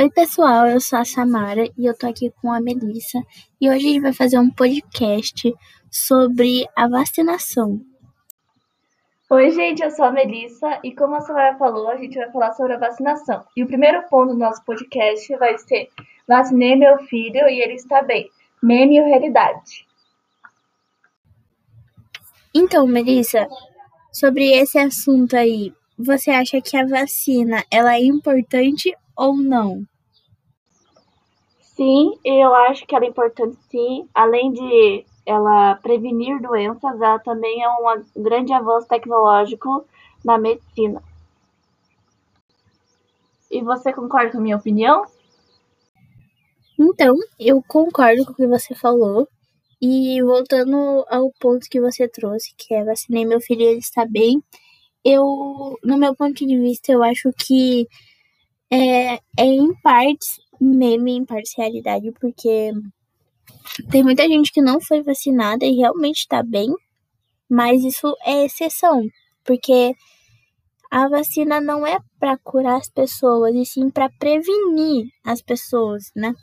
Oi, pessoal, eu sou a Samara e eu tô aqui com a Melissa e hoje a gente vai fazer um podcast sobre a vacinação. Oi, gente, eu sou a Melissa e como a Samara falou, a gente vai falar sobre a vacinação. E o primeiro ponto do nosso podcast vai ser Vacinei meu filho e ele está bem. Meme ou realidade? Então, Melissa, sobre esse assunto aí, você acha que a vacina ela é importante ou não? Sim, eu acho que ela é importante sim. Além de ela prevenir doenças, ela também é um grande avanço tecnológico na medicina. E você concorda com a minha opinião? Então, eu concordo com o que você falou. E voltando ao ponto que você trouxe, que é vacinei meu filho e ele está bem, eu, no meu ponto de vista, eu acho que é, é em partes meme, em parcialidade, porque tem muita gente que não foi vacinada e realmente tá bem, mas isso é exceção, porque a vacina não é para curar as pessoas, e sim para prevenir as pessoas, né?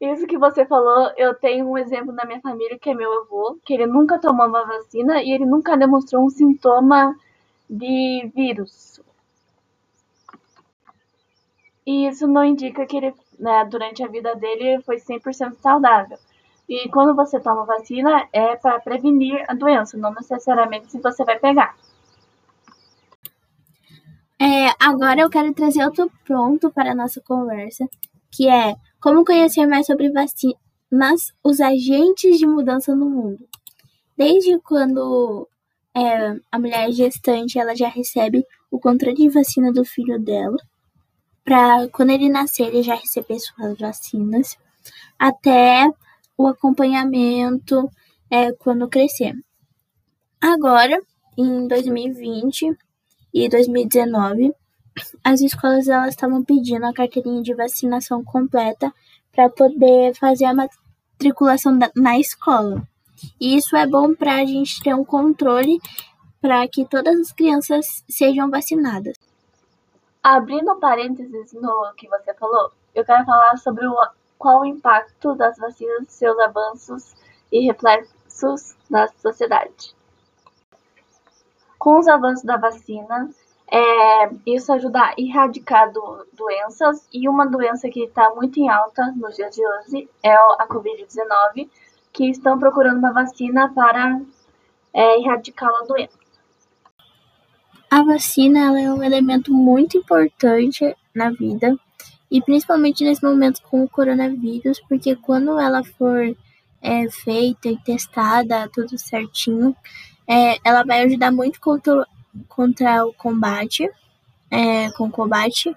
Isso que você falou, eu tenho um exemplo na minha família que é meu avô, que ele nunca tomou uma vacina e ele nunca demonstrou um sintoma de vírus. E isso não indica que ele, né, durante a vida dele, foi 100% saudável. E quando você toma vacina, é para prevenir a doença, não necessariamente se você vai pegar. É, agora eu quero trazer outro ponto para a nossa conversa, que é como conhecer mais sobre vacinas, os agentes de mudança no mundo. Desde quando é, a mulher gestante ela já recebe o controle de vacina do filho dela, para quando ele nascer ele já receber suas vacinas, até o acompanhamento é, quando crescer. Agora, em 2020 e 2019, as escolas elas estavam pedindo a carteirinha de vacinação completa para poder fazer a matriculação da, na escola. E isso é bom para a gente ter um controle para que todas as crianças sejam vacinadas. Abrindo parênteses no que você falou, eu quero falar sobre o, qual o impacto das vacinas, seus avanços e reflexos na sociedade. Com os avanços da vacina, é, isso ajuda a erradicar do, doenças e uma doença que está muito em alta nos dias de hoje é a Covid-19, que estão procurando uma vacina para é, erradicar a doença. A vacina é um elemento muito importante na vida e principalmente nesse momento com o coronavírus, porque quando ela for é, feita e testada tudo certinho, é, ela vai ajudar muito contra, contra o combate, é, com o combate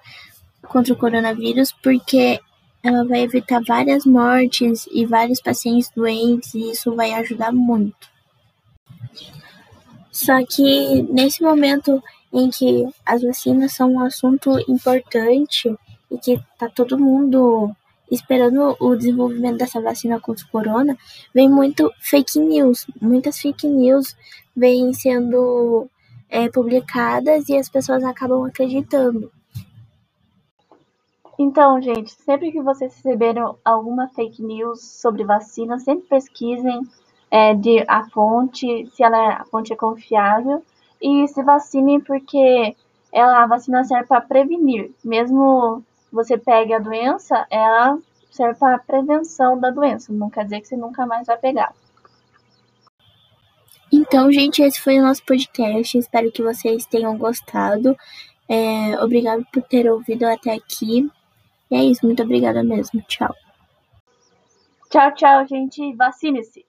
contra o coronavírus, porque ela vai evitar várias mortes e vários pacientes doentes e isso vai ajudar muito. Só que nesse momento em que as vacinas são um assunto importante e que tá todo mundo esperando o desenvolvimento dessa vacina contra o corona, vem muito fake news. Muitas fake news vêm sendo é, publicadas e as pessoas acabam acreditando. Então, gente, sempre que vocês receberem alguma fake news sobre vacina, sempre pesquisem é, de a fonte, se ela, a fonte é confiável, e se vacinem porque ela, a vacina serve para prevenir. Mesmo você pegue a doença, ela serve para prevenção da doença. Não quer dizer que você nunca mais vai pegar. Então, gente, esse foi o nosso podcast. Espero que vocês tenham gostado. É, obrigado por ter ouvido até aqui. E é isso, muito obrigada mesmo. Tchau. Tchau, tchau, gente. Vacine-se.